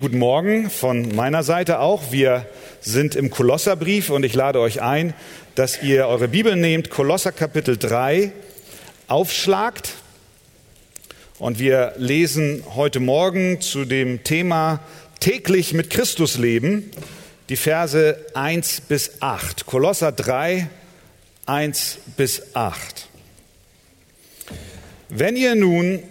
Guten Morgen von meiner Seite auch. Wir sind im Kolosserbrief und ich lade euch ein, dass ihr eure Bibel nehmt, Kolosser Kapitel 3, aufschlagt. Und wir lesen heute Morgen zu dem Thema täglich mit Christus leben, die Verse 1 bis 8. Kolosser 3, 1 bis 8. Wenn ihr nun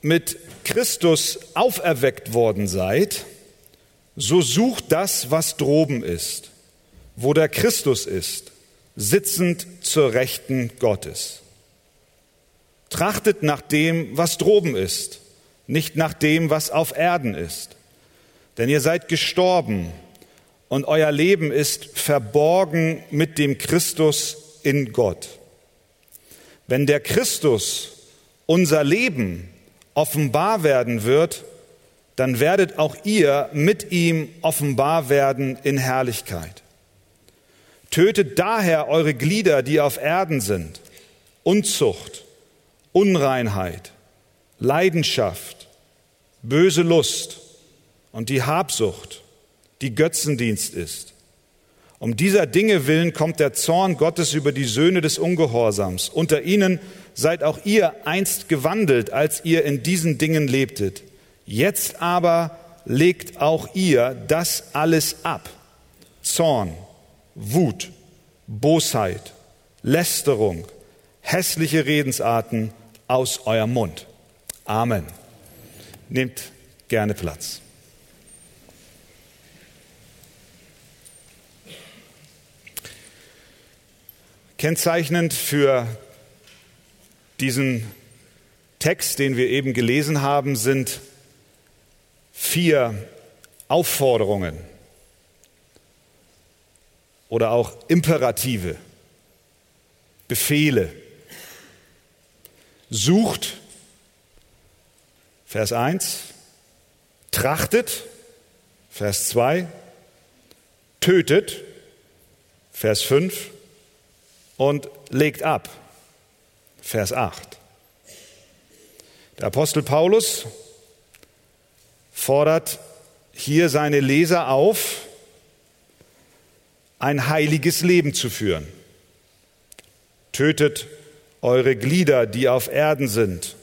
mit Christus auferweckt worden seid, so sucht das, was droben ist, wo der Christus ist, sitzend zur Rechten Gottes. Trachtet nach dem, was droben ist, nicht nach dem, was auf Erden ist. Denn ihr seid gestorben und euer Leben ist verborgen mit dem Christus in Gott. Wenn der Christus unser Leben offenbar werden wird, dann werdet auch ihr mit ihm offenbar werden in Herrlichkeit. Tötet daher eure Glieder, die auf Erden sind, Unzucht, Unreinheit, Leidenschaft, böse Lust und die Habsucht, die Götzendienst ist. Um dieser Dinge willen kommt der Zorn Gottes über die Söhne des Ungehorsams. Unter ihnen seid auch ihr einst gewandelt, als ihr in diesen Dingen lebtet. Jetzt aber legt auch ihr das alles ab. Zorn, Wut, Bosheit, Lästerung, hässliche Redensarten aus eurem Mund. Amen. Nehmt gerne Platz. Kennzeichnend für diesen Text, den wir eben gelesen haben, sind vier Aufforderungen oder auch Imperative, Befehle. Sucht, Vers 1, trachtet, Vers 2, tötet, Vers 5 und legt ab, Vers 8. Der Apostel Paulus fordert hier seine Leser auf, ein heiliges Leben zu führen. Tötet eure Glieder, die auf Erden sind,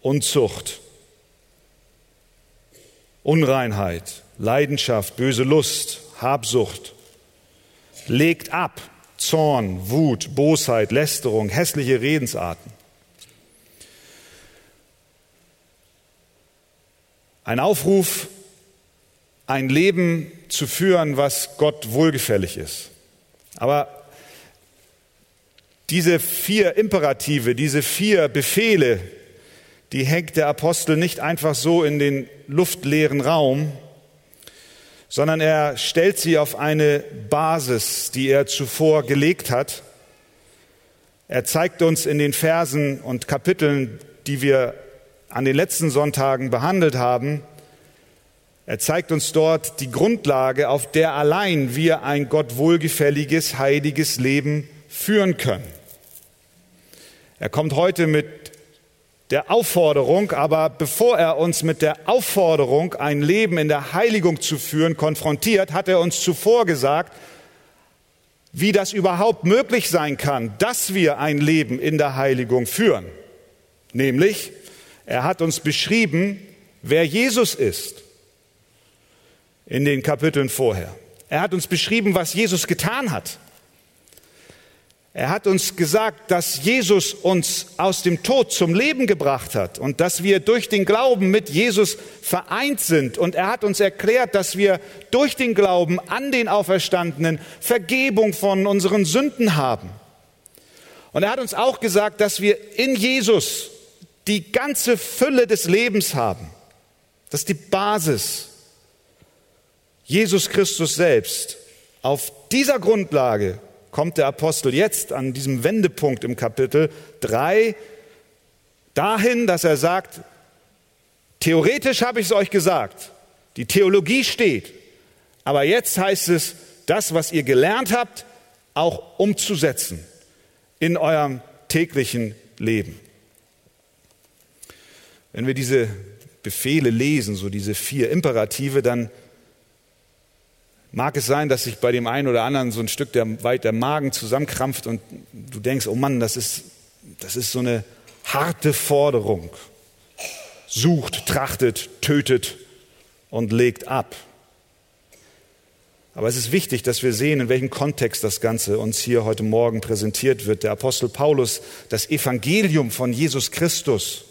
Unzucht, Unreinheit, Leidenschaft, böse Lust, Habsucht. Legt ab Zorn, Wut, Bosheit, Lästerung, hässliche Redensarten. Ein Aufruf, ein Leben zu führen, was Gott wohlgefällig ist. Aber diese vier Imperative, diese vier Befehle, die hängt der Apostel nicht einfach so in den luftleeren Raum, sondern er stellt sie auf eine Basis, die er zuvor gelegt hat. Er zeigt uns in den Versen und Kapiteln, die wir an den letzten Sonntagen behandelt haben, er zeigt uns dort die Grundlage, auf der allein wir ein Gott wohlgefälliges, heiliges Leben führen können. Er kommt heute mit der Aufforderung, aber bevor er uns mit der Aufforderung, ein Leben in der Heiligung zu führen, konfrontiert, hat er uns zuvor gesagt, wie das überhaupt möglich sein kann, dass wir ein Leben in der Heiligung führen. Nämlich, er hat uns beschrieben, wer Jesus ist in den Kapiteln vorher. Er hat uns beschrieben, was Jesus getan hat. Er hat uns gesagt, dass Jesus uns aus dem Tod zum Leben gebracht hat und dass wir durch den Glauben mit Jesus vereint sind. Und er hat uns erklärt, dass wir durch den Glauben an den Auferstandenen Vergebung von unseren Sünden haben. Und er hat uns auch gesagt, dass wir in Jesus die ganze Fülle des Lebens haben. Das ist die Basis. Jesus Christus selbst. Auf dieser Grundlage kommt der Apostel jetzt an diesem Wendepunkt im Kapitel 3 dahin, dass er sagt, theoretisch habe ich es euch gesagt, die Theologie steht, aber jetzt heißt es, das, was ihr gelernt habt, auch umzusetzen in eurem täglichen Leben. Wenn wir diese Befehle lesen, so diese vier Imperative, dann mag es sein, dass sich bei dem einen oder anderen so ein Stück der, weit der Magen zusammenkrampft und du denkst, oh Mann, das ist, das ist so eine harte Forderung. Sucht, trachtet, tötet und legt ab. Aber es ist wichtig, dass wir sehen, in welchem Kontext das Ganze uns hier heute Morgen präsentiert wird. Der Apostel Paulus, das Evangelium von Jesus Christus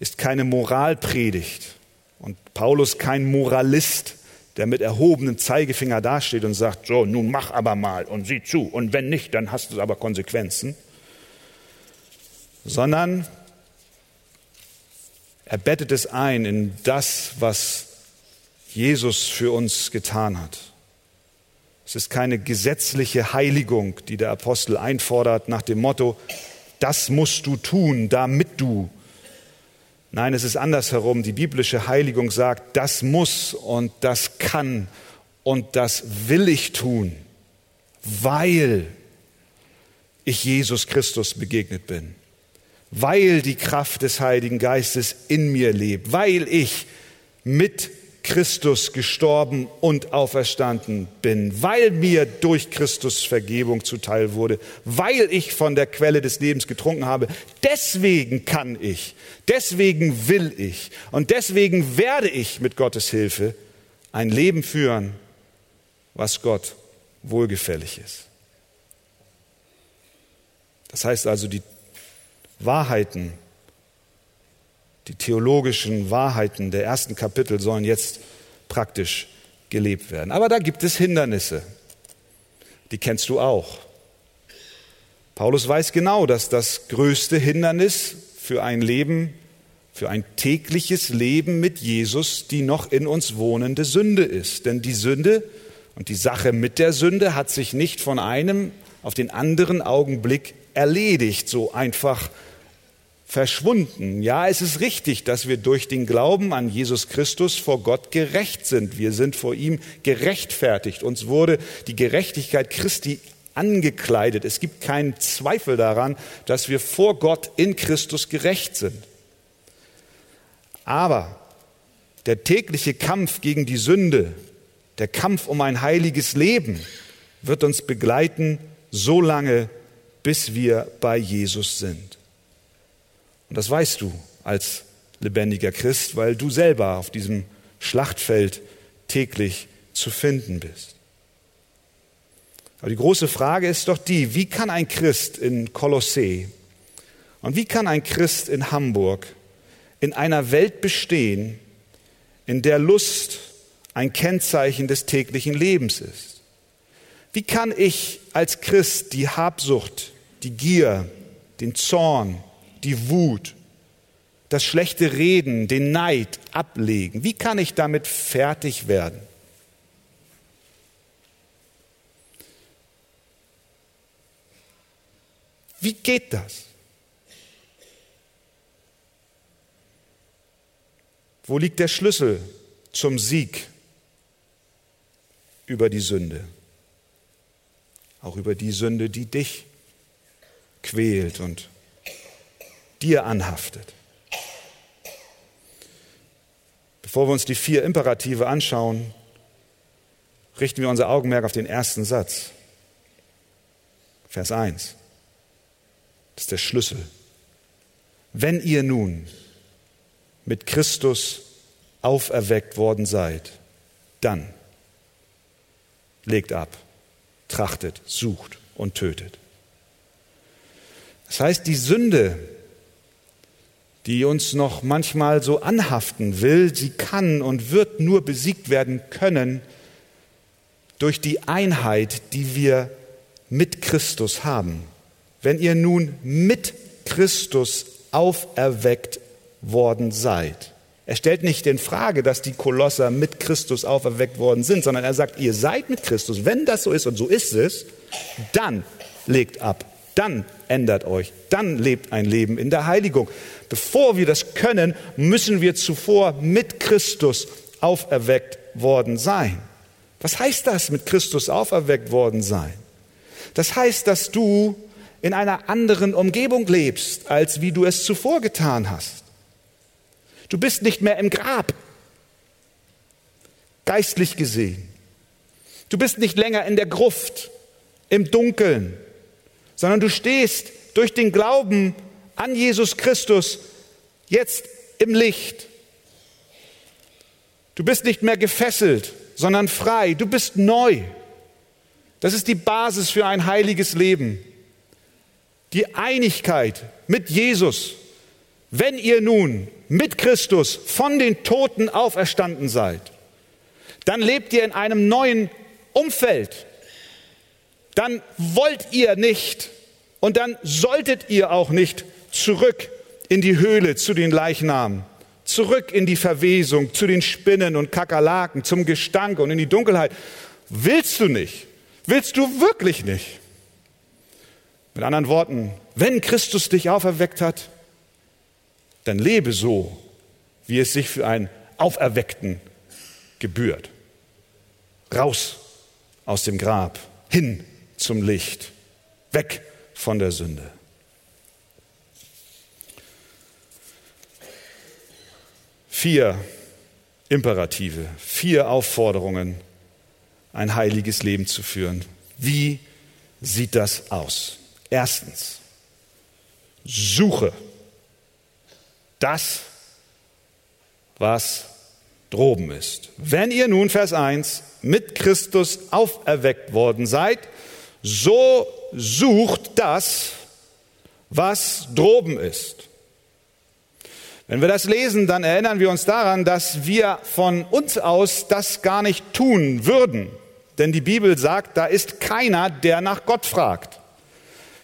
ist keine Moralpredigt und Paulus kein Moralist, der mit erhobenem Zeigefinger dasteht und sagt, so, nun mach aber mal und sieh zu und wenn nicht, dann hast du aber Konsequenzen, sondern er bettet es ein in das, was Jesus für uns getan hat. Es ist keine gesetzliche Heiligung, die der Apostel einfordert nach dem Motto, das musst du tun, damit du. Nein, es ist andersherum. Die biblische Heiligung sagt, das muss und das kann und das will ich tun, weil ich Jesus Christus begegnet bin, weil die Kraft des Heiligen Geistes in mir lebt, weil ich mit Christus gestorben und auferstanden bin, weil mir durch Christus Vergebung zuteil wurde, weil ich von der Quelle des Lebens getrunken habe. Deswegen kann ich, deswegen will ich und deswegen werde ich mit Gottes Hilfe ein Leben führen, was Gott wohlgefällig ist. Das heißt also, die Wahrheiten die theologischen Wahrheiten der ersten Kapitel sollen jetzt praktisch gelebt werden. Aber da gibt es Hindernisse. Die kennst du auch. Paulus weiß genau, dass das größte Hindernis für ein Leben, für ein tägliches Leben mit Jesus die noch in uns wohnende Sünde ist. Denn die Sünde und die Sache mit der Sünde hat sich nicht von einem auf den anderen Augenblick erledigt, so einfach verschwunden. Ja, es ist richtig, dass wir durch den Glauben an Jesus Christus vor Gott gerecht sind. Wir sind vor ihm gerechtfertigt. Uns wurde die Gerechtigkeit Christi angekleidet. Es gibt keinen Zweifel daran, dass wir vor Gott in Christus gerecht sind. Aber der tägliche Kampf gegen die Sünde, der Kampf um ein heiliges Leben wird uns begleiten, so lange, bis wir bei Jesus sind. Und das weißt du als lebendiger Christ, weil du selber auf diesem Schlachtfeld täglich zu finden bist. Aber die große Frage ist doch die, wie kann ein Christ in Kolossee und wie kann ein Christ in Hamburg in einer Welt bestehen, in der Lust ein Kennzeichen des täglichen Lebens ist? Wie kann ich als Christ die Habsucht, die Gier, den Zorn, die Wut, das schlechte Reden, den Neid ablegen? Wie kann ich damit fertig werden? Wie geht das? Wo liegt der Schlüssel zum Sieg über die Sünde? Auch über die Sünde, die dich quält und dir anhaftet. Bevor wir uns die vier Imperative anschauen, richten wir unser Augenmerk auf den ersten Satz. Vers 1. Das ist der Schlüssel. Wenn ihr nun mit Christus auferweckt worden seid, dann legt ab, trachtet, sucht und tötet. Das heißt, die Sünde, die uns noch manchmal so anhaften will, sie kann und wird nur besiegt werden können durch die Einheit, die wir mit Christus haben. Wenn ihr nun mit Christus auferweckt worden seid. Er stellt nicht in Frage, dass die Kolosser mit Christus auferweckt worden sind, sondern er sagt, ihr seid mit Christus. Wenn das so ist und so ist es, dann legt ab dann ändert euch, dann lebt ein Leben in der Heiligung. Bevor wir das können, müssen wir zuvor mit Christus auferweckt worden sein. Was heißt das, mit Christus auferweckt worden sein? Das heißt, dass du in einer anderen Umgebung lebst, als wie du es zuvor getan hast. Du bist nicht mehr im Grab, geistlich gesehen. Du bist nicht länger in der Gruft, im Dunkeln, sondern du stehst durch den Glauben an Jesus Christus jetzt im Licht. Du bist nicht mehr gefesselt, sondern frei. Du bist neu. Das ist die Basis für ein heiliges Leben. Die Einigkeit mit Jesus. Wenn ihr nun mit Christus von den Toten auferstanden seid, dann lebt ihr in einem neuen Umfeld. Dann wollt ihr nicht und dann solltet ihr auch nicht zurück in die Höhle zu den Leichnamen, zurück in die Verwesung, zu den Spinnen und Kakerlaken, zum Gestank und in die Dunkelheit. Willst du nicht? Willst du wirklich nicht? Mit anderen Worten, wenn Christus dich auferweckt hat, dann lebe so, wie es sich für einen Auferweckten gebührt. Raus aus dem Grab, hin zum Licht, weg von der Sünde. Vier Imperative, vier Aufforderungen, ein heiliges Leben zu führen. Wie sieht das aus? Erstens, suche das, was droben ist. Wenn ihr nun, Vers 1, mit Christus auferweckt worden seid, so sucht das, was droben ist. Wenn wir das lesen, dann erinnern wir uns daran, dass wir von uns aus das gar nicht tun würden. Denn die Bibel sagt, da ist keiner, der nach Gott fragt.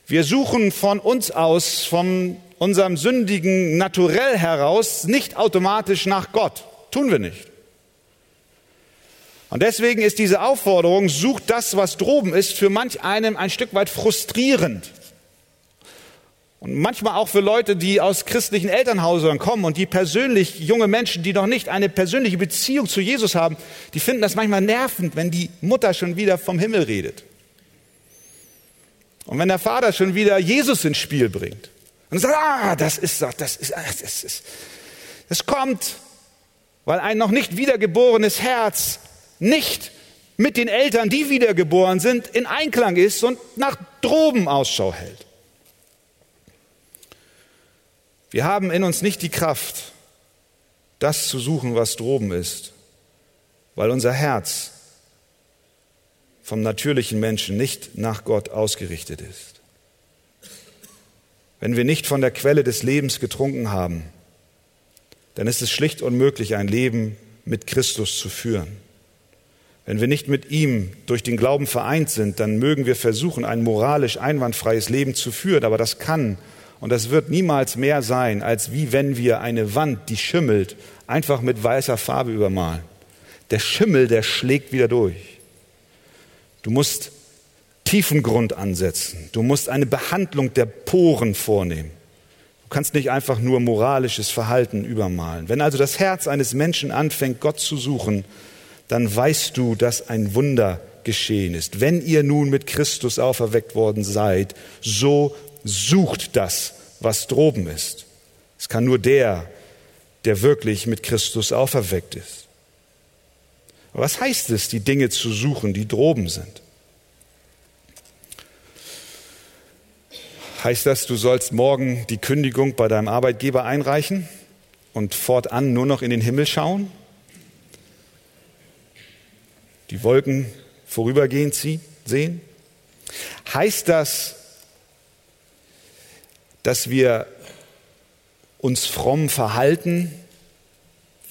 Wir suchen von uns aus, von unserem sündigen Naturell heraus, nicht automatisch nach Gott. Tun wir nicht. Und deswegen ist diese Aufforderung, sucht das, was droben ist, für manch einem ein Stück weit frustrierend. Und manchmal auch für Leute, die aus christlichen Elternhäusern kommen und die persönlich, junge Menschen, die noch nicht eine persönliche Beziehung zu Jesus haben, die finden das manchmal nervend, wenn die Mutter schon wieder vom Himmel redet. Und wenn der Vater schon wieder Jesus ins Spiel bringt. Und sagt, ah, das ist, das ist, das ist, das kommt, weil ein noch nicht wiedergeborenes Herz nicht mit den Eltern, die wiedergeboren sind, in Einklang ist und nach droben Ausschau hält. Wir haben in uns nicht die Kraft, das zu suchen, was droben ist, weil unser Herz vom natürlichen Menschen nicht nach Gott ausgerichtet ist. Wenn wir nicht von der Quelle des Lebens getrunken haben, dann ist es schlicht unmöglich, ein Leben mit Christus zu führen. Wenn wir nicht mit ihm durch den Glauben vereint sind, dann mögen wir versuchen, ein moralisch einwandfreies Leben zu führen, aber das kann und das wird niemals mehr sein, als wie wenn wir eine Wand, die schimmelt, einfach mit weißer Farbe übermalen. Der Schimmel, der schlägt wieder durch. Du musst tiefen Grund ansetzen. Du musst eine Behandlung der Poren vornehmen. Du kannst nicht einfach nur moralisches Verhalten übermalen. Wenn also das Herz eines Menschen anfängt, Gott zu suchen, dann weißt du, dass ein Wunder geschehen ist. Wenn ihr nun mit Christus auferweckt worden seid, so sucht das, was droben ist. Es kann nur der, der wirklich mit Christus auferweckt ist. Was heißt es, die Dinge zu suchen, die droben sind? Heißt das, du sollst morgen die Kündigung bei deinem Arbeitgeber einreichen und fortan nur noch in den Himmel schauen? Die Wolken vorübergehend sehen? Heißt das, dass wir uns fromm verhalten,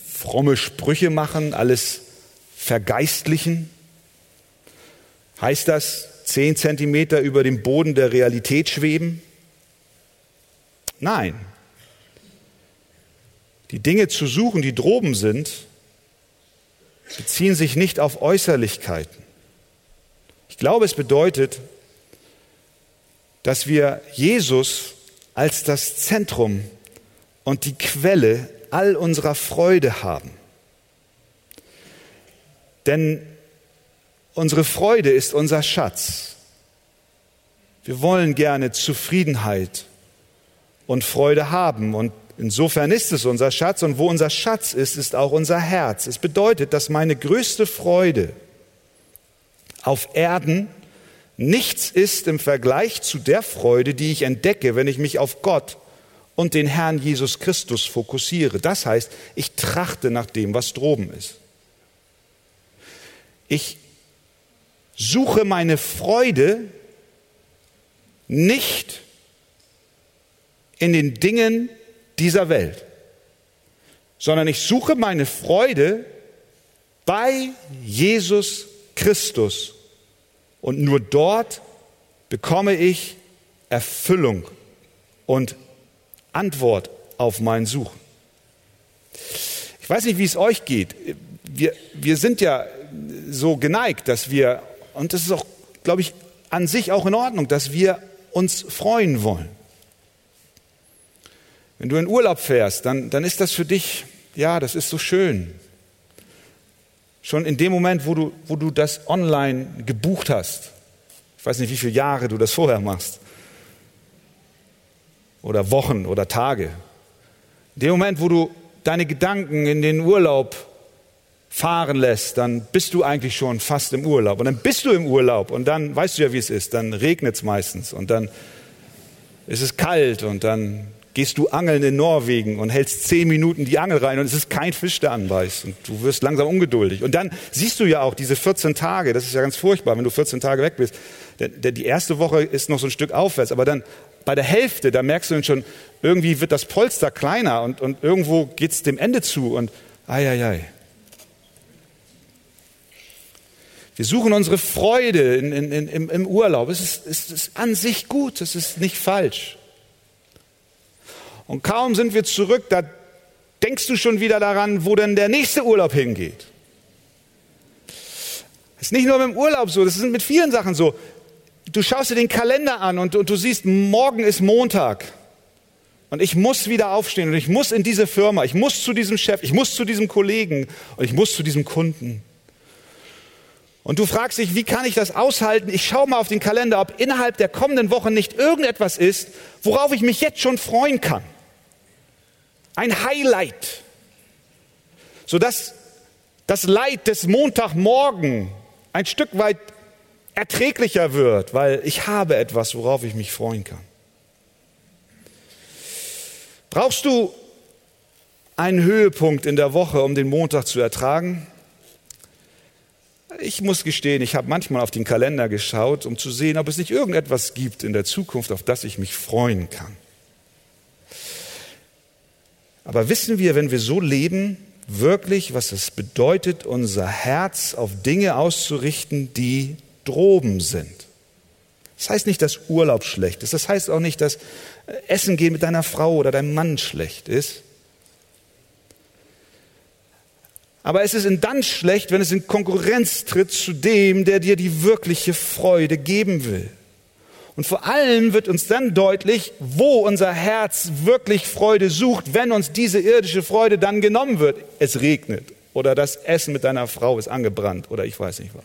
fromme Sprüche machen, alles vergeistlichen? Heißt das, zehn Zentimeter über dem Boden der Realität schweben? Nein. Die Dinge zu suchen, die droben sind, beziehen sich nicht auf Äußerlichkeiten. Ich glaube, es bedeutet, dass wir Jesus als das Zentrum und die Quelle all unserer Freude haben. Denn unsere Freude ist unser Schatz. Wir wollen gerne Zufriedenheit und Freude haben und Insofern ist es unser Schatz und wo unser Schatz ist, ist auch unser Herz. Es bedeutet, dass meine größte Freude auf Erden nichts ist im Vergleich zu der Freude, die ich entdecke, wenn ich mich auf Gott und den Herrn Jesus Christus fokussiere. Das heißt, ich trachte nach dem, was droben ist. Ich suche meine Freude nicht in den Dingen dieser Welt, sondern ich suche meine Freude bei Jesus Christus. Und nur dort bekomme ich Erfüllung und Antwort auf mein Suchen. Ich weiß nicht, wie es euch geht. Wir, wir sind ja so geneigt, dass wir, und das ist auch, glaube ich, an sich auch in Ordnung, dass wir uns freuen wollen. Wenn du in Urlaub fährst, dann, dann ist das für dich, ja, das ist so schön. Schon in dem Moment, wo du, wo du das online gebucht hast. Ich weiß nicht, wie viele Jahre du das vorher machst. Oder Wochen oder Tage. In dem Moment, wo du deine Gedanken in den Urlaub fahren lässt, dann bist du eigentlich schon fast im Urlaub. Und dann bist du im Urlaub und dann weißt du ja, wie es ist. Dann regnet es meistens und dann ist es kalt und dann gehst du angeln in Norwegen und hältst zehn Minuten die Angel rein und es ist kein Fisch, der anbeißt und du wirst langsam ungeduldig. Und dann siehst du ja auch diese 14 Tage, das ist ja ganz furchtbar, wenn du 14 Tage weg bist. Die erste Woche ist noch so ein Stück aufwärts, aber dann bei der Hälfte, da merkst du dann schon, irgendwie wird das Polster kleiner und, und irgendwo geht es dem Ende zu und ai, ai, ai. Wir suchen unsere Freude in, in, in, im Urlaub. Es ist, es ist an sich gut, es ist nicht falsch. Und kaum sind wir zurück, da denkst du schon wieder daran, wo denn der nächste Urlaub hingeht. Das ist nicht nur mit dem Urlaub so, das ist mit vielen Sachen so. Du schaust dir den Kalender an und, und du siehst, morgen ist Montag. Und ich muss wieder aufstehen und ich muss in diese Firma, ich muss zu diesem Chef, ich muss zu diesem Kollegen und ich muss zu diesem Kunden. Und du fragst dich, wie kann ich das aushalten? Ich schaue mal auf den Kalender, ob innerhalb der kommenden Woche nicht irgendetwas ist, worauf ich mich jetzt schon freuen kann ein Highlight, sodass das Leid des Montagmorgen ein Stück weit erträglicher wird, weil ich habe etwas, worauf ich mich freuen kann. Brauchst du einen Höhepunkt in der Woche, um den Montag zu ertragen? Ich muss gestehen, ich habe manchmal auf den Kalender geschaut, um zu sehen, ob es nicht irgendetwas gibt in der Zukunft, auf das ich mich freuen kann. Aber wissen wir, wenn wir so leben, wirklich, was es bedeutet, unser Herz auf Dinge auszurichten, die droben sind? Das heißt nicht, dass Urlaub schlecht ist. Das heißt auch nicht, dass Essen gehen mit deiner Frau oder deinem Mann schlecht ist. Aber es ist dann schlecht, wenn es in Konkurrenz tritt zu dem, der dir die wirkliche Freude geben will. Und vor allem wird uns dann deutlich, wo unser Herz wirklich Freude sucht, wenn uns diese irdische Freude dann genommen wird. Es regnet oder das Essen mit deiner Frau ist angebrannt oder ich weiß nicht was.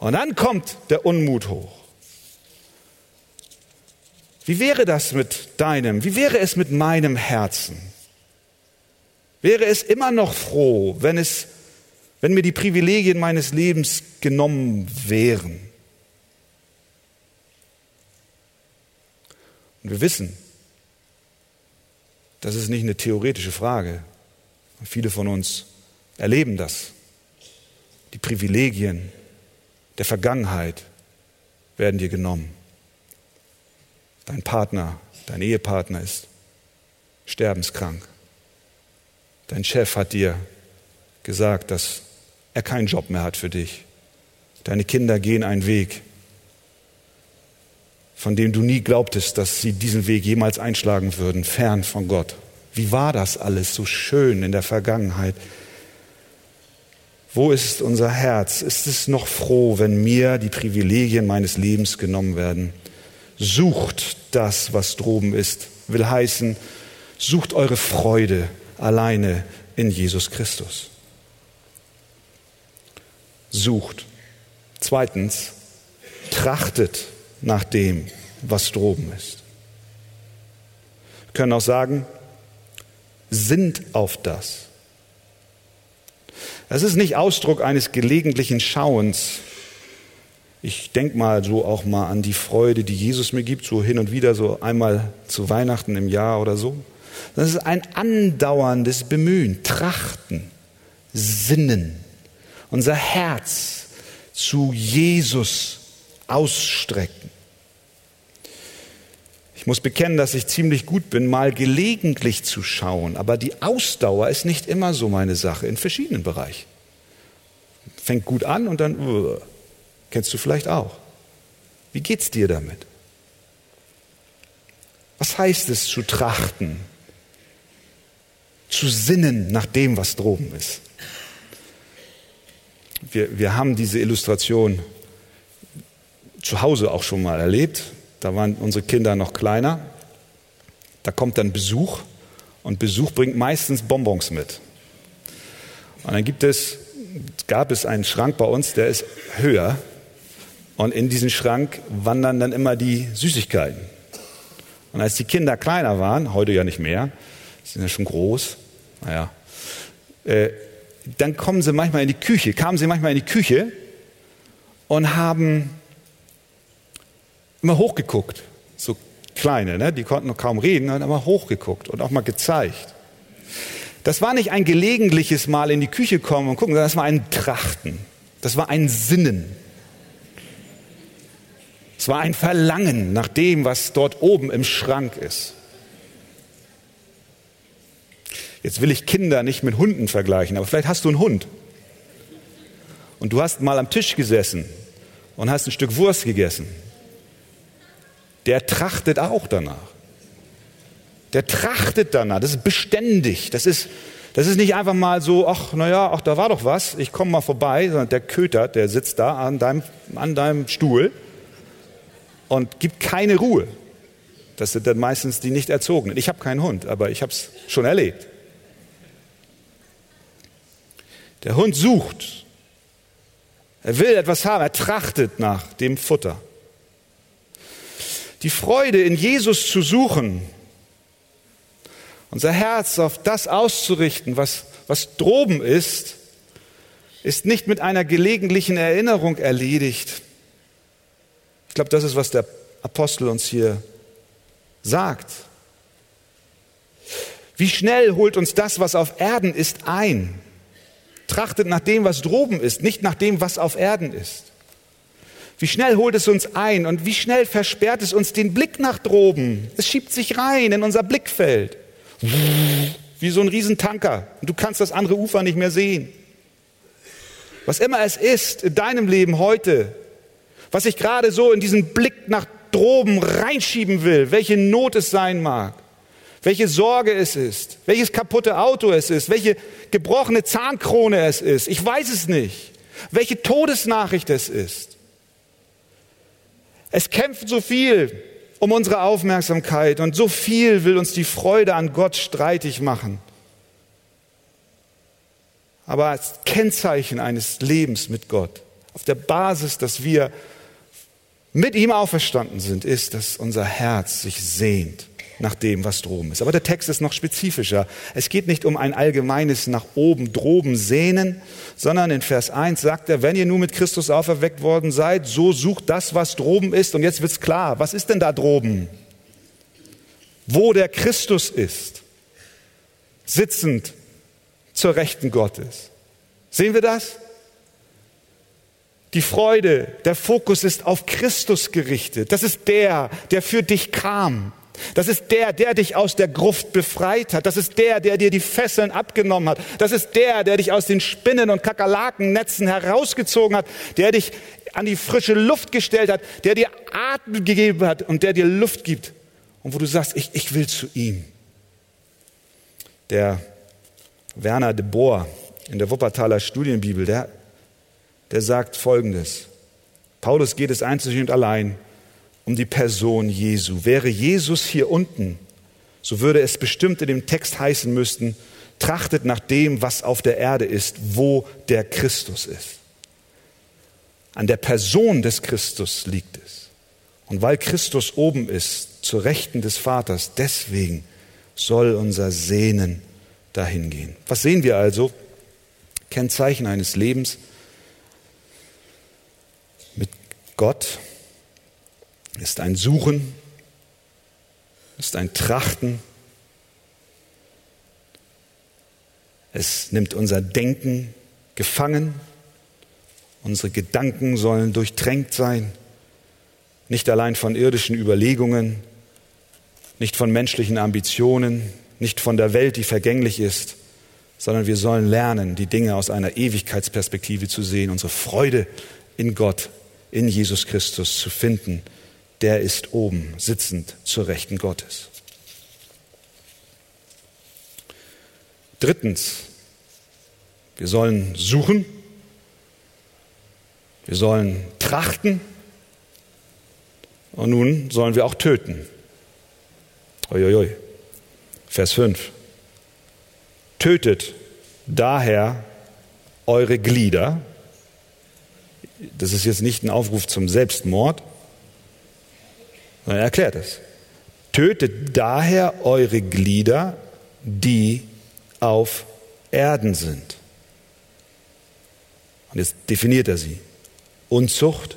Und dann kommt der Unmut hoch. Wie wäre das mit deinem, wie wäre es mit meinem Herzen? Wäre es immer noch froh, wenn es, wenn mir die Privilegien meines Lebens genommen wären? Und wir wissen, das ist nicht eine theoretische Frage. Viele von uns erleben das. Die Privilegien der Vergangenheit werden dir genommen. Dein Partner, dein Ehepartner ist sterbenskrank. Dein Chef hat dir gesagt, dass er keinen Job mehr hat für dich. Deine Kinder gehen einen Weg, von dem du nie glaubtest, dass sie diesen Weg jemals einschlagen würden, fern von Gott. Wie war das alles so schön in der Vergangenheit? Wo ist unser Herz? Ist es noch froh, wenn mir die Privilegien meines Lebens genommen werden? Sucht das, was droben ist, will heißen, sucht eure Freude alleine in Jesus Christus. Sucht. Zweitens, trachtet nach dem, was droben ist. Wir können auch sagen, sind auf das. Das ist nicht Ausdruck eines gelegentlichen Schauens. Ich denke mal so auch mal an die Freude, die Jesus mir gibt, so hin und wieder, so einmal zu Weihnachten im Jahr oder so. Das ist ein andauerndes Bemühen, Trachten, Sinnen, unser Herz zu Jesus ausstrecken. Ich muss bekennen, dass ich ziemlich gut bin, mal gelegentlich zu schauen, aber die Ausdauer ist nicht immer so meine Sache in verschiedenen Bereichen. Fängt gut an und dann uh, kennst du vielleicht auch. Wie geht's dir damit? Was heißt es zu trachten, zu sinnen nach dem, was droben ist? Wir, wir haben diese Illustration zu Hause auch schon mal erlebt. Da waren unsere Kinder noch kleiner. Da kommt dann Besuch und Besuch bringt meistens Bonbons mit. Und dann gibt es, gab es einen Schrank bei uns, der ist höher. Und in diesen Schrank wandern dann immer die Süßigkeiten. Und als die Kinder kleiner waren, heute ja nicht mehr, sind ja schon groß, naja, äh, dann kommen sie manchmal in die Küche, kamen sie manchmal in die Küche und haben immer hochgeguckt. So kleine, ne? die konnten noch kaum reden, haben immer hochgeguckt und auch mal gezeigt. Das war nicht ein gelegentliches Mal in die Küche kommen und gucken, sondern das war ein Trachten. Das war ein Sinnen. Es war ein Verlangen nach dem, was dort oben im Schrank ist. Jetzt will ich Kinder nicht mit Hunden vergleichen, aber vielleicht hast du einen Hund. Und du hast mal am Tisch gesessen und hast ein Stück Wurst gegessen der trachtet auch danach. Der trachtet danach. Das ist beständig. Das ist, das ist nicht einfach mal so, ach, naja, ach, da war doch was, ich komme mal vorbei, sondern der kötert, der sitzt da an deinem, an deinem Stuhl und gibt keine Ruhe. Das sind dann meistens die nicht erzogenen. Ich habe keinen Hund, aber ich habe es schon erlebt. Der Hund sucht. Er will etwas haben, er trachtet nach dem Futter. Die Freude in Jesus zu suchen, unser Herz auf das auszurichten, was, was droben ist, ist nicht mit einer gelegentlichen Erinnerung erledigt. Ich glaube, das ist, was der Apostel uns hier sagt. Wie schnell holt uns das, was auf Erden ist, ein? Trachtet nach dem, was droben ist, nicht nach dem, was auf Erden ist. Wie schnell holt es uns ein und wie schnell versperrt es uns den Blick nach droben. Es schiebt sich rein in unser Blickfeld. Wie so ein Riesentanker. Und du kannst das andere Ufer nicht mehr sehen. Was immer es ist in deinem Leben heute, was ich gerade so in diesen Blick nach droben reinschieben will, welche Not es sein mag, welche Sorge es ist, welches kaputte Auto es ist, welche gebrochene Zahnkrone es ist, ich weiß es nicht, welche Todesnachricht es ist. Es kämpft so viel um unsere Aufmerksamkeit und so viel will uns die Freude an Gott streitig machen. Aber als Kennzeichen eines Lebens mit Gott, auf der Basis, dass wir mit ihm auferstanden sind, ist, dass unser Herz sich sehnt nach dem, was droben ist. Aber der Text ist noch spezifischer. Es geht nicht um ein allgemeines nach oben, droben sehnen, sondern in Vers 1 sagt er, wenn ihr nun mit Christus auferweckt worden seid, so sucht das, was droben ist. Und jetzt wird's klar. Was ist denn da droben? Wo der Christus ist, sitzend zur Rechten Gottes. Sehen wir das? Die Freude, der Fokus ist auf Christus gerichtet. Das ist der, der für dich kam. Das ist der, der dich aus der Gruft befreit hat. Das ist der, der dir die Fesseln abgenommen hat. Das ist der, der dich aus den Spinnen- und Kakerlakennetzen herausgezogen hat, der dich an die frische Luft gestellt hat, der dir Atem gegeben hat und der dir Luft gibt. Und wo du sagst, ich, ich will zu ihm. Der Werner de Boer in der Wuppertaler Studienbibel, der, der sagt Folgendes. Paulus geht es einzig und allein um die Person Jesu. Wäre Jesus hier unten, so würde es bestimmt in dem Text heißen müssten, trachtet nach dem, was auf der Erde ist, wo der Christus ist. An der Person des Christus liegt es. Und weil Christus oben ist, zur Rechten des Vaters, deswegen soll unser Sehnen dahin gehen. Was sehen wir also? Kennzeichen eines Lebens mit Gott ist ein Suchen, ist ein Trachten. Es nimmt unser Denken gefangen. Unsere Gedanken sollen durchtränkt sein, nicht allein von irdischen Überlegungen, nicht von menschlichen Ambitionen, nicht von der Welt, die vergänglich ist, sondern wir sollen lernen, die Dinge aus einer Ewigkeitsperspektive zu sehen, unsere Freude in Gott, in Jesus Christus zu finden. Der ist oben, sitzend zur Rechten Gottes. Drittens, wir sollen suchen, wir sollen trachten und nun sollen wir auch töten. Uiuiui. Vers 5. Tötet daher eure Glieder. Das ist jetzt nicht ein Aufruf zum Selbstmord, sondern er erklärt es. Tötet daher eure Glieder, die auf Erden sind. Und jetzt definiert er sie. Unzucht,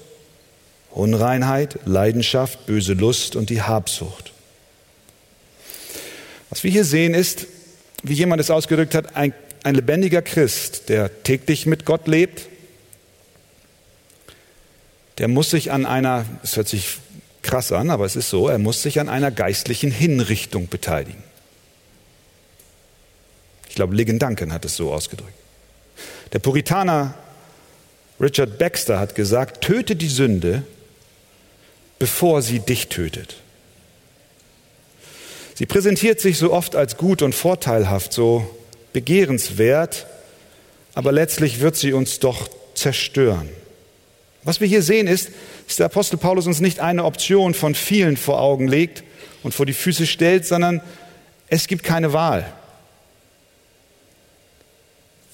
Unreinheit, Leidenschaft, böse Lust und die Habsucht. Was wir hier sehen ist, wie jemand es ausgedrückt hat, ein, ein lebendiger Christ, der täglich mit Gott lebt, der muss sich an einer, es hört sich krass an, aber es ist so, er muss sich an einer geistlichen Hinrichtung beteiligen. Ich glaube, Ligon Duncan hat es so ausgedrückt. Der Puritaner Richard Baxter hat gesagt, töte die Sünde, bevor sie dich tötet. Sie präsentiert sich so oft als gut und vorteilhaft, so begehrenswert, aber letztlich wird sie uns doch zerstören. Was wir hier sehen ist, dass der Apostel Paulus uns nicht eine Option von vielen vor Augen legt und vor die Füße stellt, sondern es gibt keine Wahl.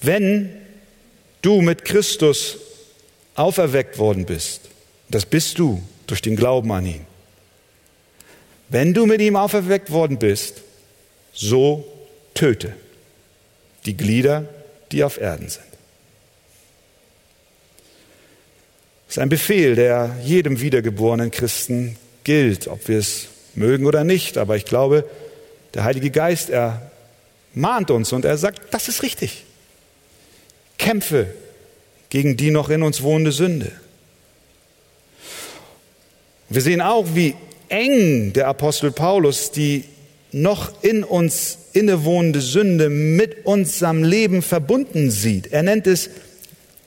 Wenn du mit Christus auferweckt worden bist, das bist du durch den Glauben an ihn, wenn du mit ihm auferweckt worden bist, so töte die Glieder, die auf Erden sind. Das ist ein Befehl, der jedem wiedergeborenen Christen gilt, ob wir es mögen oder nicht. Aber ich glaube, der Heilige Geist, er mahnt uns und er sagt, das ist richtig. Kämpfe gegen die noch in uns wohnende Sünde. Wir sehen auch, wie eng der Apostel Paulus die noch in uns innewohnende Sünde mit unserem Leben verbunden sieht. Er nennt es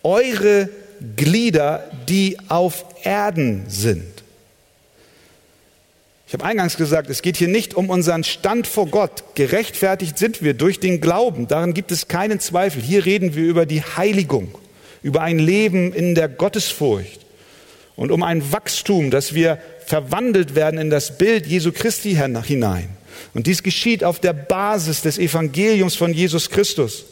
eure Glieder, die auf Erden sind. Ich habe eingangs gesagt, es geht hier nicht um unseren Stand vor Gott. Gerechtfertigt sind wir durch den Glauben. Daran gibt es keinen Zweifel. Hier reden wir über die Heiligung, über ein Leben in der Gottesfurcht und um ein Wachstum, dass wir verwandelt werden in das Bild Jesu Christi hinein. Und dies geschieht auf der Basis des Evangeliums von Jesus Christus.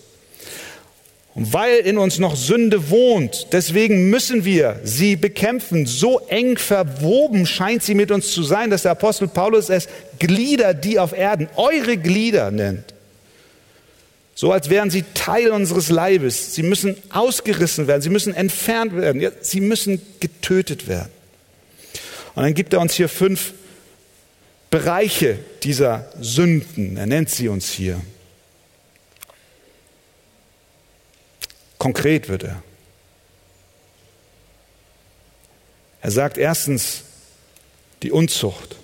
Und weil in uns noch Sünde wohnt, deswegen müssen wir sie bekämpfen. So eng verwoben scheint sie mit uns zu sein, dass der Apostel Paulus es Glieder, die auf Erden, eure Glieder nennt. So als wären sie Teil unseres Leibes. Sie müssen ausgerissen werden, sie müssen entfernt werden, sie müssen getötet werden. Und dann gibt er uns hier fünf Bereiche dieser Sünden. Er nennt sie uns hier. Konkret wird er. Er sagt erstens die Unzucht.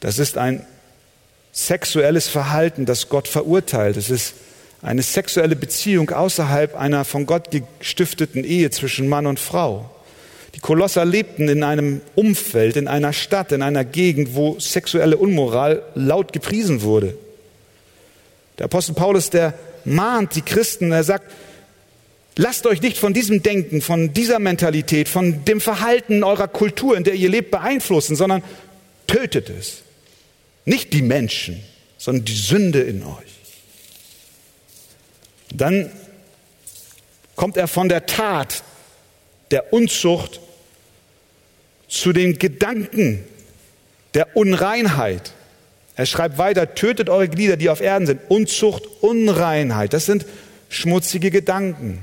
Das ist ein sexuelles Verhalten, das Gott verurteilt. Es ist eine sexuelle Beziehung außerhalb einer von Gott gestifteten Ehe zwischen Mann und Frau. Die Kolosser lebten in einem Umfeld, in einer Stadt, in einer Gegend, wo sexuelle Unmoral laut gepriesen wurde. Der Apostel Paulus, der mahnt die Christen, er sagt, lasst euch nicht von diesem Denken, von dieser Mentalität, von dem Verhalten eurer Kultur, in der ihr lebt, beeinflussen, sondern tötet es. Nicht die Menschen, sondern die Sünde in euch. Dann kommt er von der Tat der Unzucht zu den Gedanken der Unreinheit. Er schreibt weiter, tötet eure Glieder, die auf Erden sind. Unzucht, Unreinheit, das sind schmutzige Gedanken.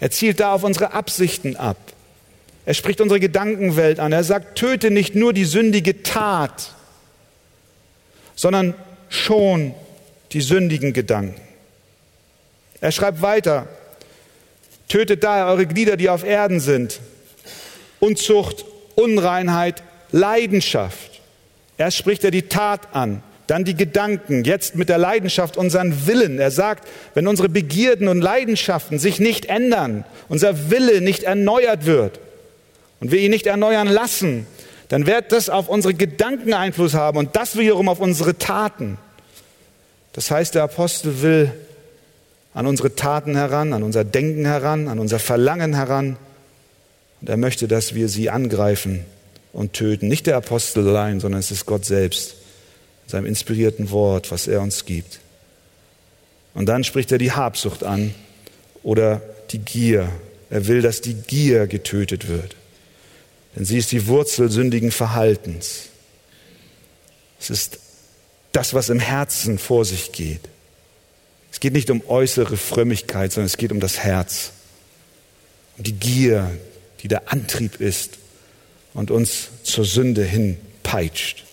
Er zielt da auf unsere Absichten ab. Er spricht unsere Gedankenwelt an. Er sagt, töte nicht nur die sündige Tat, sondern schon die sündigen Gedanken. Er schreibt weiter, tötet daher eure Glieder, die auf Erden sind. Unzucht, Unreinheit, Leidenschaft. Erst spricht er die Tat an, dann die Gedanken, jetzt mit der Leidenschaft unseren Willen. Er sagt, wenn unsere Begierden und Leidenschaften sich nicht ändern, unser Wille nicht erneuert wird und wir ihn nicht erneuern lassen, dann wird das auf unsere Gedanken Einfluss haben und das wiederum auf unsere Taten. Das heißt, der Apostel will an unsere Taten heran, an unser Denken heran, an unser Verlangen heran. Und er möchte, dass wir sie angreifen und töten. Nicht der Apostel allein, sondern es ist Gott selbst, seinem inspirierten Wort, was er uns gibt. Und dann spricht er die Habsucht an oder die Gier. Er will, dass die Gier getötet wird. Denn sie ist die Wurzel sündigen Verhaltens. Es ist das, was im Herzen vor sich geht. Es geht nicht um äußere Frömmigkeit, sondern es geht um das Herz. Um die Gier, die der Antrieb ist und uns zur Sünde hin peitscht.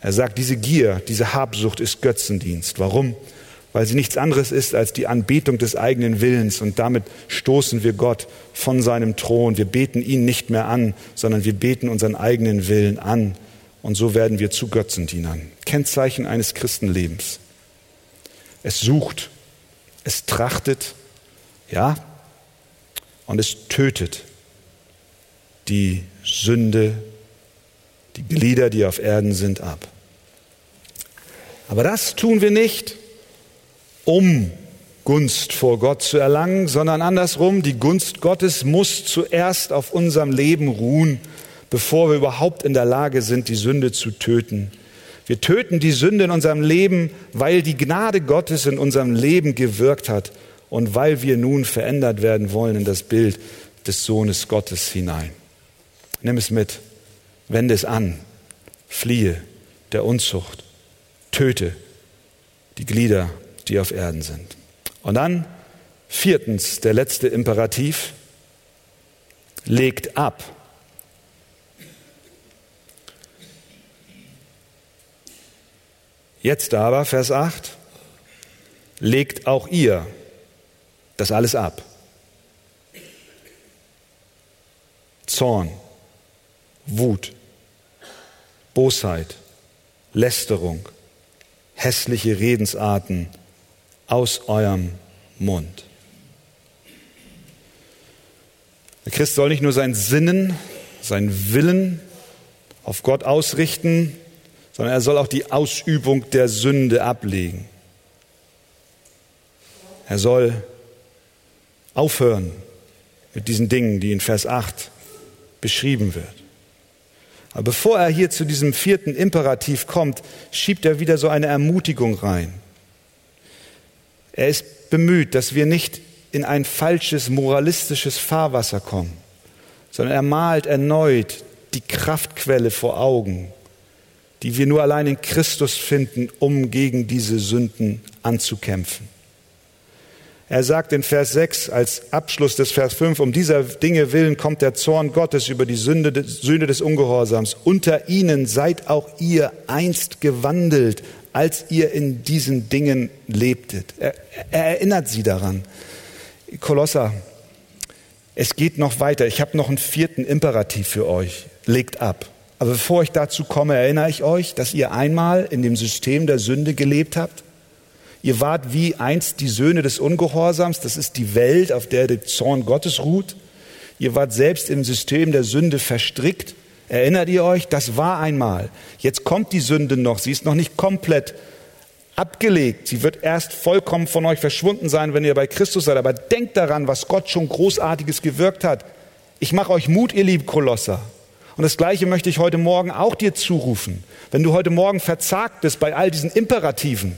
Er sagt, diese Gier, diese Habsucht ist Götzendienst. Warum? Weil sie nichts anderes ist als die Anbetung des eigenen Willens und damit stoßen wir Gott von seinem Thron. Wir beten ihn nicht mehr an, sondern wir beten unseren eigenen Willen an und so werden wir zu Götzendienern. Kennzeichen eines Christenlebens. Es sucht, es trachtet, ja, und es tötet die Sünde, die Glieder, die auf Erden sind, ab. Aber das tun wir nicht, um Gunst vor Gott zu erlangen, sondern andersrum, die Gunst Gottes muss zuerst auf unserem Leben ruhen, bevor wir überhaupt in der Lage sind, die Sünde zu töten. Wir töten die Sünde in unserem Leben, weil die Gnade Gottes in unserem Leben gewirkt hat und weil wir nun verändert werden wollen in das Bild des Sohnes Gottes hinein. Nimm es mit, wende es an, fliehe der Unzucht, töte die Glieder, die auf Erden sind. Und dann viertens, der letzte Imperativ, legt ab. Jetzt aber, Vers 8, legt auch ihr das alles ab. Zorn, Wut, Bosheit, Lästerung, hässliche Redensarten aus eurem Mund. Der Christ soll nicht nur sein Sinnen, sein Willen auf Gott ausrichten, sondern er soll auch die Ausübung der Sünde ablegen. Er soll aufhören mit diesen Dingen, die in Vers 8 beschrieben wird. Aber bevor er hier zu diesem vierten Imperativ kommt, schiebt er wieder so eine Ermutigung rein. Er ist bemüht, dass wir nicht in ein falsches moralistisches Fahrwasser kommen, sondern er malt erneut die Kraftquelle vor Augen, die wir nur allein in Christus finden, um gegen diese Sünden anzukämpfen. Er sagt in Vers 6 als Abschluss des Vers 5, um dieser Dinge willen kommt der Zorn Gottes über die Sünde, Sühne des Ungehorsams. Unter ihnen seid auch ihr einst gewandelt, als ihr in diesen Dingen lebtet. Er, er erinnert sie daran. Kolosser, es geht noch weiter. Ich habe noch einen vierten Imperativ für euch. Legt ab. Aber bevor ich dazu komme, erinnere ich euch, dass ihr einmal in dem System der Sünde gelebt habt Ihr wart wie einst die Söhne des Ungehorsams, das ist die Welt, auf der der Zorn Gottes ruht. Ihr wart selbst im System der Sünde verstrickt. Erinnert ihr euch? Das war einmal. Jetzt kommt die Sünde noch. Sie ist noch nicht komplett abgelegt. Sie wird erst vollkommen von euch verschwunden sein, wenn ihr bei Christus seid. Aber denkt daran, was Gott schon Großartiges gewirkt hat. Ich mache euch Mut, ihr lieben Kolosser. Und das Gleiche möchte ich heute Morgen auch dir zurufen. Wenn du heute Morgen verzagt bist bei all diesen Imperativen,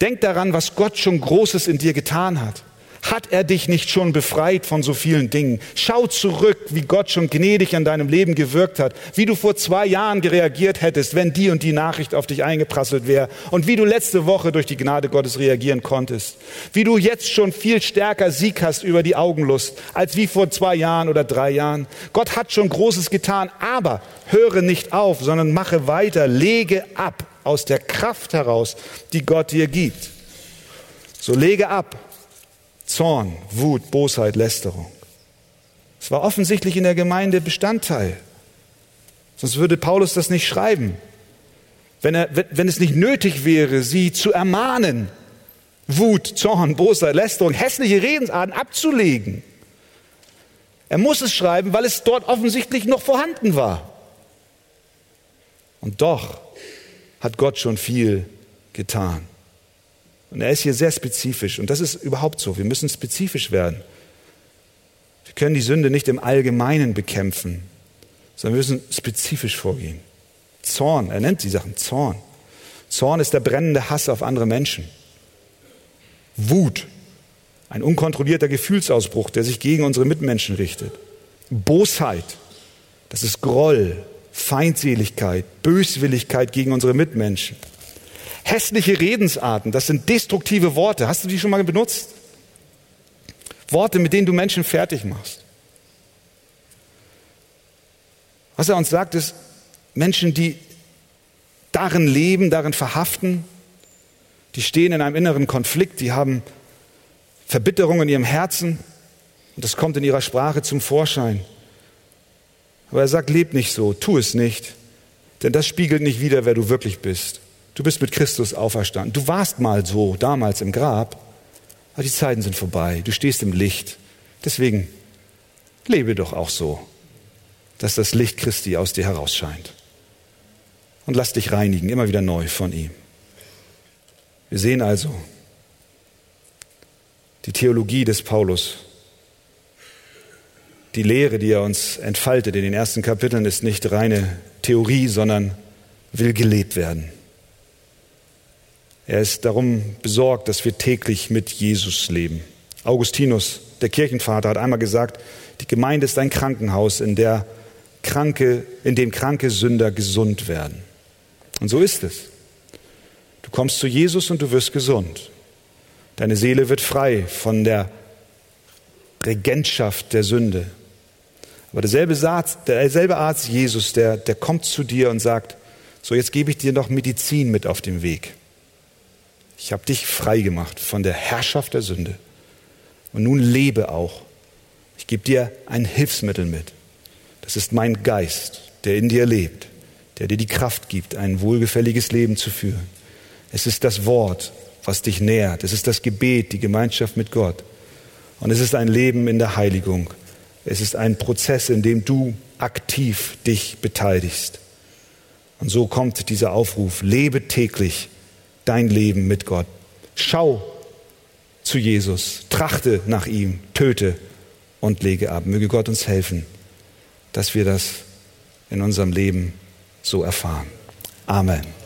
Denk daran, was Gott schon Großes in dir getan hat. Hat er dich nicht schon befreit von so vielen Dingen? Schau zurück, wie Gott schon gnädig an deinem Leben gewirkt hat, wie du vor zwei Jahren reagiert hättest, wenn die und die Nachricht auf dich eingeprasselt wäre und wie du letzte Woche durch die Gnade Gottes reagieren konntest. Wie du jetzt schon viel stärker Sieg hast über die Augenlust, als wie vor zwei Jahren oder drei Jahren. Gott hat schon Großes getan, aber höre nicht auf, sondern mache weiter, lege ab aus der Kraft heraus, die Gott dir gibt. So lege ab Zorn, Wut, Bosheit, Lästerung. Es war offensichtlich in der Gemeinde Bestandteil. Sonst würde Paulus das nicht schreiben. Wenn, er, wenn es nicht nötig wäre, sie zu ermahnen, Wut, Zorn, Bosheit, Lästerung, hässliche Redensarten abzulegen. Er muss es schreiben, weil es dort offensichtlich noch vorhanden war. Und doch hat Gott schon viel getan. Und er ist hier sehr spezifisch. Und das ist überhaupt so. Wir müssen spezifisch werden. Wir können die Sünde nicht im Allgemeinen bekämpfen, sondern wir müssen spezifisch vorgehen. Zorn, er nennt die Sachen Zorn. Zorn ist der brennende Hass auf andere Menschen. Wut, ein unkontrollierter Gefühlsausbruch, der sich gegen unsere Mitmenschen richtet. Bosheit, das ist Groll, Feindseligkeit, Böswilligkeit gegen unsere Mitmenschen. Hässliche Redensarten, das sind destruktive Worte. Hast du die schon mal benutzt? Worte, mit denen du Menschen fertig machst. Was er uns sagt, ist, Menschen, die darin leben, darin verhaften, die stehen in einem inneren Konflikt, die haben Verbitterung in ihrem Herzen und das kommt in ihrer Sprache zum Vorschein. Aber er sagt, leb nicht so, tu es nicht, denn das spiegelt nicht wider, wer du wirklich bist. Du bist mit Christus auferstanden. Du warst mal so, damals im Grab, aber die Zeiten sind vorbei. Du stehst im Licht. Deswegen lebe doch auch so, dass das Licht Christi aus dir herausscheint. Und lass dich reinigen, immer wieder neu von ihm. Wir sehen also die Theologie des Paulus. Die Lehre, die er uns entfaltet in den ersten Kapiteln, ist nicht reine Theorie, sondern will gelebt werden. Er ist darum besorgt, dass wir täglich mit Jesus leben. Augustinus, der Kirchenvater, hat einmal gesagt, die Gemeinde ist ein Krankenhaus, in, der kranke, in dem kranke Sünder gesund werden. Und so ist es. Du kommst zu Jesus und du wirst gesund. Deine Seele wird frei von der Regentschaft der Sünde. Aber derselbe Arzt, derselbe Arzt Jesus, der, der kommt zu dir und sagt, so jetzt gebe ich dir noch Medizin mit auf dem Weg. Ich habe dich frei gemacht von der Herrschaft der Sünde. Und nun lebe auch. Ich gebe dir ein Hilfsmittel mit. Das ist mein Geist, der in dir lebt, der dir die Kraft gibt, ein wohlgefälliges Leben zu führen. Es ist das Wort, was dich nährt. Es ist das Gebet, die Gemeinschaft mit Gott. Und es ist ein Leben in der Heiligung. Es ist ein Prozess, in dem du aktiv dich beteiligst. Und so kommt dieser Aufruf, lebe täglich dein Leben mit Gott. Schau zu Jesus, trachte nach ihm, töte und lege ab. Möge Gott uns helfen, dass wir das in unserem Leben so erfahren. Amen.